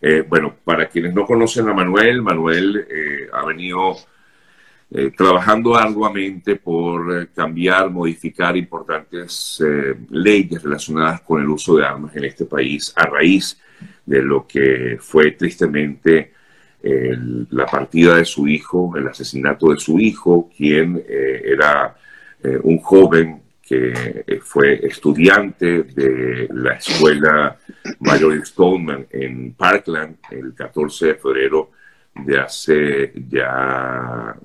Eh, bueno, para quienes no conocen a Manuel, Manuel eh, ha venido eh, trabajando arduamente por cambiar, modificar importantes leyes relacionadas con el uso de armas en este país a raíz de lo que fue tristemente la partida de su hijo, el asesinato de su hijo, quien era un joven que eh, fue estudiante de la escuela Mayor Stoneman en Parkland el 14 de febrero de hace ya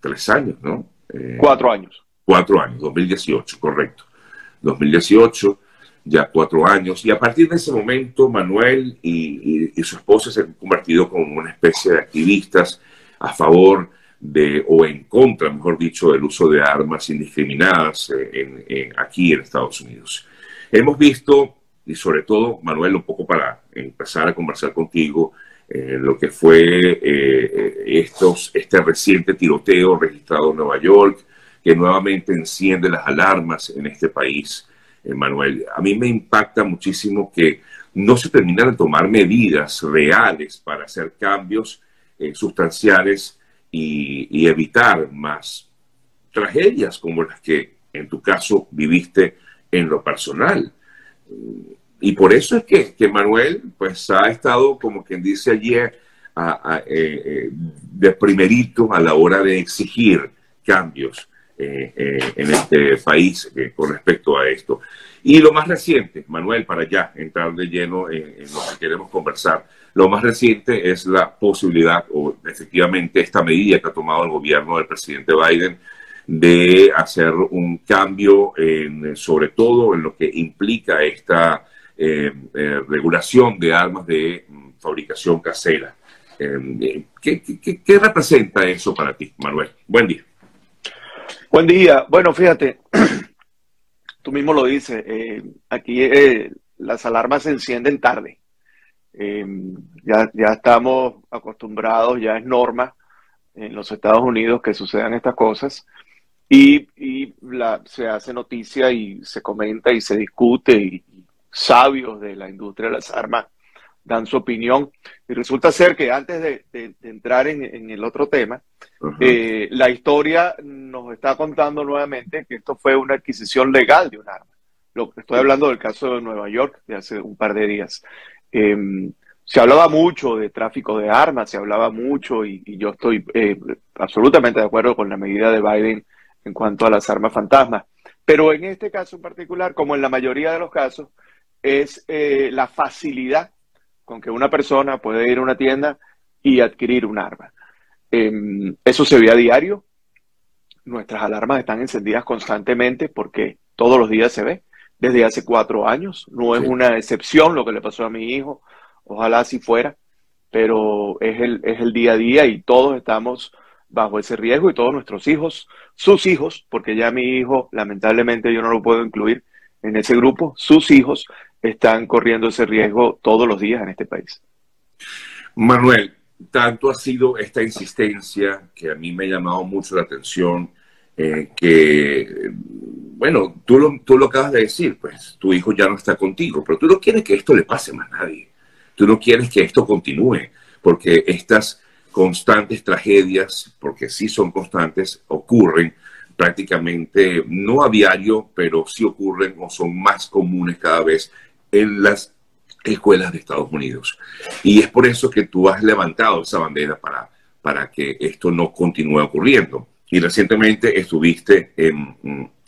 tres años, ¿no? Eh, cuatro años. Cuatro años, 2018, correcto. 2018, ya cuatro años. Y a partir de ese momento, Manuel y, y su esposa se han convertido como una especie de activistas a favor de, o en contra, mejor dicho, del uso de armas indiscriminadas eh, aquí en Estados Unidos. Hemos visto, y sobre todo, Manuel, un poco para empezar a conversar contigo, eh, lo que fue eh, estos, este reciente tiroteo registrado en Nueva York, que nuevamente enciende las alarmas en este país, Manuel. A mí me impacta muchísimo que no se terminan de tomar medidas reales para hacer cambios sustanciales y, evitar más tragedias como las que en tu caso viviste en lo personal. Y por eso es que, que Manuel pues ha estado, como quien dice ayer, a, eh, eh, de primerito a la hora de exigir cambios eh, en este país con respecto a esto. Y lo más reciente, Manuel, para ya entrar de lleno en, en lo que queremos conversar, lo más reciente es la posibilidad, o efectivamente esta medida que ha tomado el gobierno del presidente Biden, de hacer un cambio en, sobre todo en lo que implica esta eh, eh, regulación de armas de mm, fabricación casera. Eh, ¿qué, representa eso para ti, Manuel? Buen día. Buen día. Bueno, fíjate, tú mismo lo dices, aquí las alarmas se encienden tarde. Em, ya, ya estamos acostumbrados, ya es norma en los Estados Unidos que sucedan estas cosas y, y la, se hace noticia y se comenta y se discute y, sabios de la industria de las armas dan su opinión. Y resulta ser que antes de, entrar en, en, el otro tema, eh, la historia nos está contando nuevamente que esto fue una adquisición legal de un arma. Lo, estoy hablando del caso de Nueva York de hace un par de días. Em, se hablaba mucho de tráfico de armas, se hablaba mucho y, yo estoy eh, absolutamente de acuerdo con la medida de Biden en cuanto a las armas fantasmas. Pero en este caso en particular, como en la mayoría de los casos, es eh, la facilidad con que una persona puede ir a una tienda y adquirir un arma. Em, eso se ve a diario. Nuestras alarmas están encendidas constantemente porque todos los días se ve desde hace cuatro años. No es una excepción lo que le pasó a mi hijo, ojalá así fuera, pero es el, es el día a día y todos estamos bajo ese riesgo y todos nuestros hijos, sus hijos, porque ya mi hijo, lamentablemente yo no lo puedo incluir en ese grupo, sus hijos están corriendo ese riesgo todos los días en este país. Manuel, tanto ha sido esta insistencia que a mí me ha llamado mucho la atención, eh, que bueno, tú lo, tú lo acabas de decir, pues tu hijo ya no está contigo, pero tú no quieres que esto le pase más a nadie. Tú no quieres que esto continúe, porque estas constantes tragedias, porque sí son constantes, ocurren prácticamente, no a diario, pero sí ocurren o son más comunes cada vez en las escuelas de Estados Unidos. Y es por eso que tú has levantado esa bandera para, para que esto no continúe ocurriendo. Y recientemente estuviste en,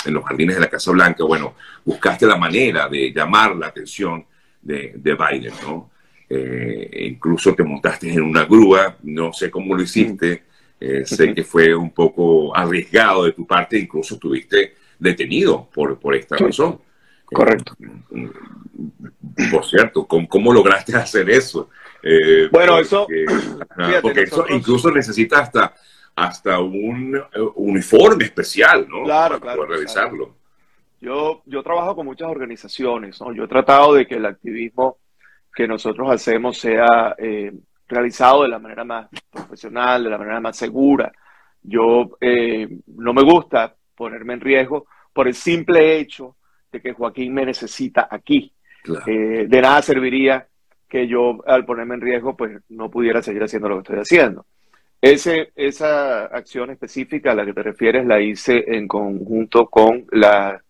en los jardines de la Casa Blanca, bueno, buscaste la manera de llamar la atención de, Biden, ¿no? Eh, incluso te montaste en una grúa, no sé cómo lo hiciste, eh, sé que fue un poco arriesgado de tu parte, incluso estuviste detenido por, por esta razón. Correcto. Eh, por cierto, ¿cómo, lograste hacer eso? bueno, eso... porque eso incluso necesita hasta hasta un eh, uniforme especial, ¿no? Claro, Para Poder revisarlo. Yo, yo trabajo con muchas organizaciones, ¿no? Yo he tratado de que el activismo que nosotros hacemos sea eh, realizado de la manera más profesional, de la manera más segura. Yo eh, no me gusta ponerme en riesgo por el simple hecho de que Joaquín me necesita aquí. de nada serviría que yo al ponerme en riesgo pues no pudiera seguir haciendo lo que estoy haciendo. Ese, esa acción específica a la que te refieres la hice en conjunto con la,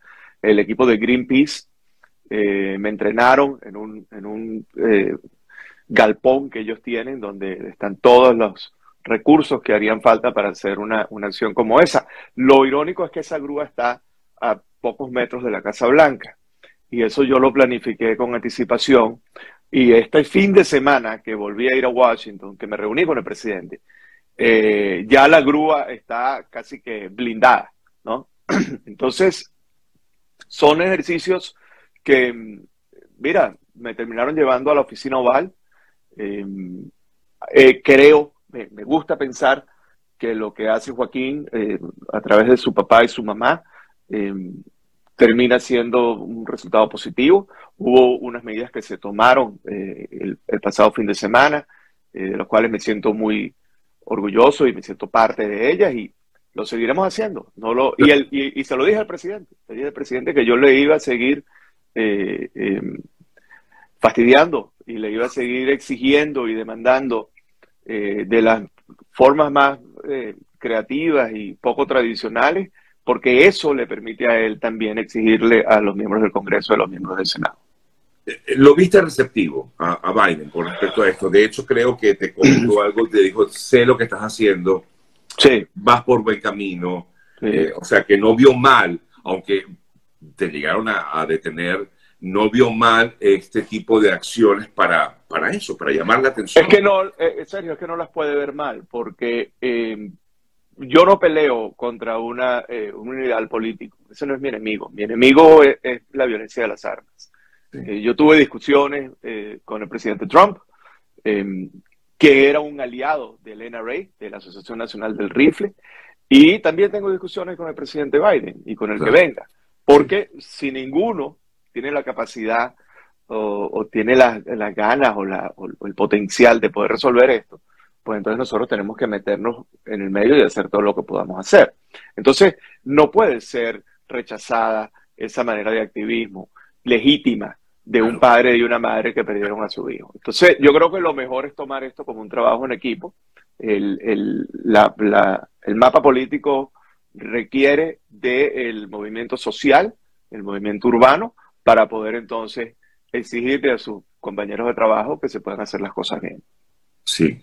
el equipo de Greenpeace. Eh, me entrenaron en un, en un eh, galpón que ellos tienen donde están todos los recursos que harían falta para hacer una, una acción como esa. Lo irónico es que esa grúa está a pocos metros de la Casa Blanca y eso yo lo planifiqué con anticipación y este fin de semana que volví a ir a Washington, que me reuní con el presidente, eh, ya la grúa está casi que blindada, ¿no? Entonces, son ejercicios que, mira, me terminaron llevando a la oficina oval. Em, eh, creo, me, gusta pensar que lo que hace Joaquín eh, a través de su papá y su mamá em, termina siendo un resultado positivo. Hubo unas medidas que se tomaron eh, el, pasado fin de semana, eh, de las cuales me siento muy orgulloso y me siento parte de ellas y lo seguiremos haciendo. No lo, y, el, y, se lo dije al presidente, le dije al presidente que yo le iba a seguir eh, em, fastidiando y le iba a seguir exigiendo y demandando de las formas más creativas y poco tradicionales porque eso le permite a él también exigirle a los miembros del Congreso y a los miembros del Senado. Eh, eh, ¿Lo viste receptivo a, Biden con respecto a esto? De hecho, creo que te contó algo, te dijo, sé lo que estás haciendo, sí. vas por buen camino, eh, o sea, que no vio mal, aunque te llegaron a, detener, no vio mal este tipo de acciones para, para eso, para llamar la atención. Es que no, eh, serio, es que no las puede ver mal, porque yo no peleo contra una, eh, un ideal político. Ese no es mi enemigo. Mi enemigo es, la violencia de las armas. Eh, yo tuve discusiones eh, con el presidente Trump, em, que era un aliado del NRA, de la Asociación Nacional del Rifle, y también tengo discusiones con el presidente Biden y con el que venga. Porque si ninguno tiene la capacidad o, tiene las ganas o, la, o el potencial de poder resolver esto, pues entonces nosotros tenemos que meternos en el medio y hacer todo lo que podamos hacer. Entonces, no puede ser rechazada esa manera de activismo legítima de un padre y una madre que perdieron a su hijo. Entonces, yo creo que lo mejor es tomar esto como un trabajo en equipo. El, el, el mapa político requiere del movimiento social, el movimiento urbano, para poder entonces exigirle a sus compañeros de trabajo que se puedan hacer las cosas bien. Sí,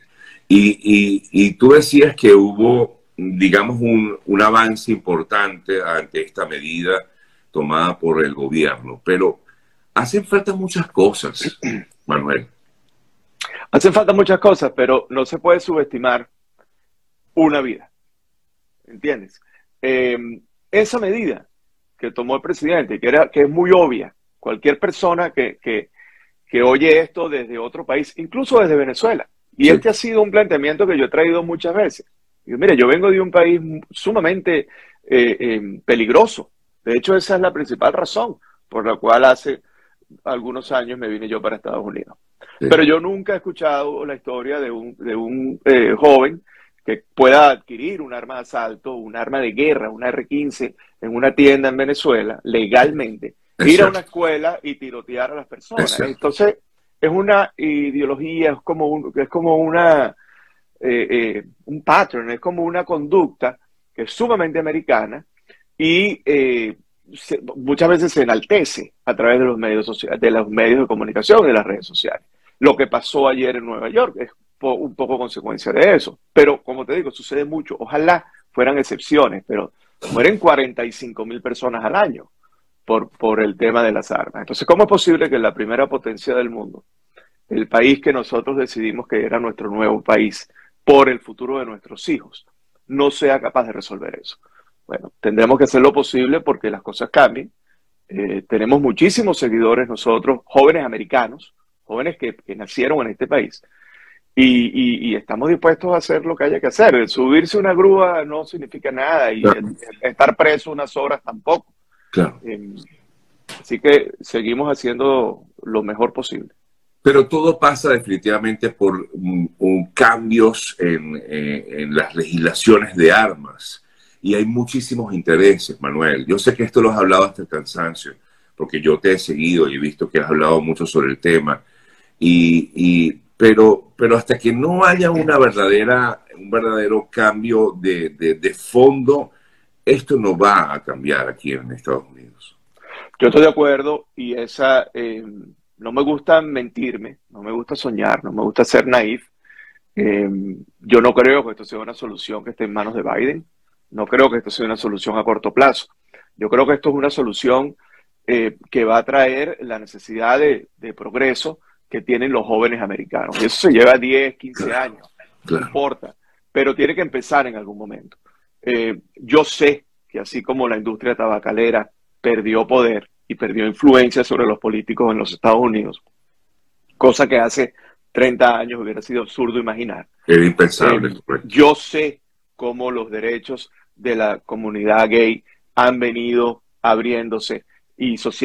y, y, tú decías que hubo, digamos, un, un, avance importante ante esta medida tomada por el gobierno, pero hacen falta muchas cosas, Manuel. Hacen falta muchas cosas, pero no se puede subestimar una vida. ¿Entiendes? Em, esa medida que tomó el presidente, que, era, que es muy obvia, cualquier persona que, que, que oye esto desde otro país, incluso desde Venezuela, y este ha sido un planteamiento que yo he traído muchas veces. Yo, mire, yo vengo de un país sumamente eh, eh, peligroso. De hecho, esa es la principal razón por la cual hace algunos años me vine yo para Estados Unidos. Pero yo nunca he escuchado la historia de un, de un eh, joven que pueda adquirir un arma de asalto, un arma de guerra, un R-15 en una tienda en Venezuela legalmente, ir a una escuela y tirotear a las personas. Entonces, es una ideología, es como, un, es como una, eh, eh, un pattern, es como una conducta que es sumamente americana y eh, muchas veces se enaltece a través de los medios sociales, de los medios de comunicación y de las redes sociales. Lo que pasó ayer en Nueva York es un poco consecuencia de eso. Pero como te digo, sucede mucho. Ojalá fueran excepciones, pero mueren 45 mil personas al año por, por el tema de las armas. Entonces, ¿cómo es posible que la primera potencia del mundo, el país que nosotros decidimos que era nuestro nuevo país por el futuro de nuestros hijos, no sea capaz de resolver eso? Bueno, tendremos que hacer lo posible porque las cosas cambien. Eh, tenemos muchísimos seguidores nosotros, jóvenes americanos, jóvenes que, nacieron en este país, y, estamos dispuestos a hacer lo que haya que hacer. subirse una grúa no significa nada y estar preso unas horas tampoco. Em, así que seguimos haciendo lo mejor posible. Pero todo pasa definitivamente por cambios eh, en, las legislaciones de armas. Y hay muchísimos intereses, Manuel. Yo sé que esto lo has hablado hasta el cansancio, porque yo te he seguido y he visto que has hablado mucho sobre el tema. y, pero, pero hasta que no haya una verdadera, un verdadero cambio de, de, fondo, esto no va a cambiar aquí en Estados Unidos. Yo estoy de acuerdo y esa, eh, no me gusta mentirme, no me gusta soñar, no me gusta ser naif. Eh, yo no creo que esto sea una solución que esté en manos de Biden. No creo que esto sea una solución a corto plazo. Yo creo que esto es una solución eh, que va a traer la necesidad de, progreso que tienen los jóvenes americanos. Y eso se lleva 10, 15 años, no importa, pero tiene que empezar en algún momento. Eh, yo sé que así como la industria tabacalera perdió poder y perdió influencia sobre los políticos en los Estados Unidos, cosa que hace 30 años hubiera sido absurdo imaginar. Era impensable. Eh, yo sé cómo los derechos de la comunidad gay han venido abriéndose y social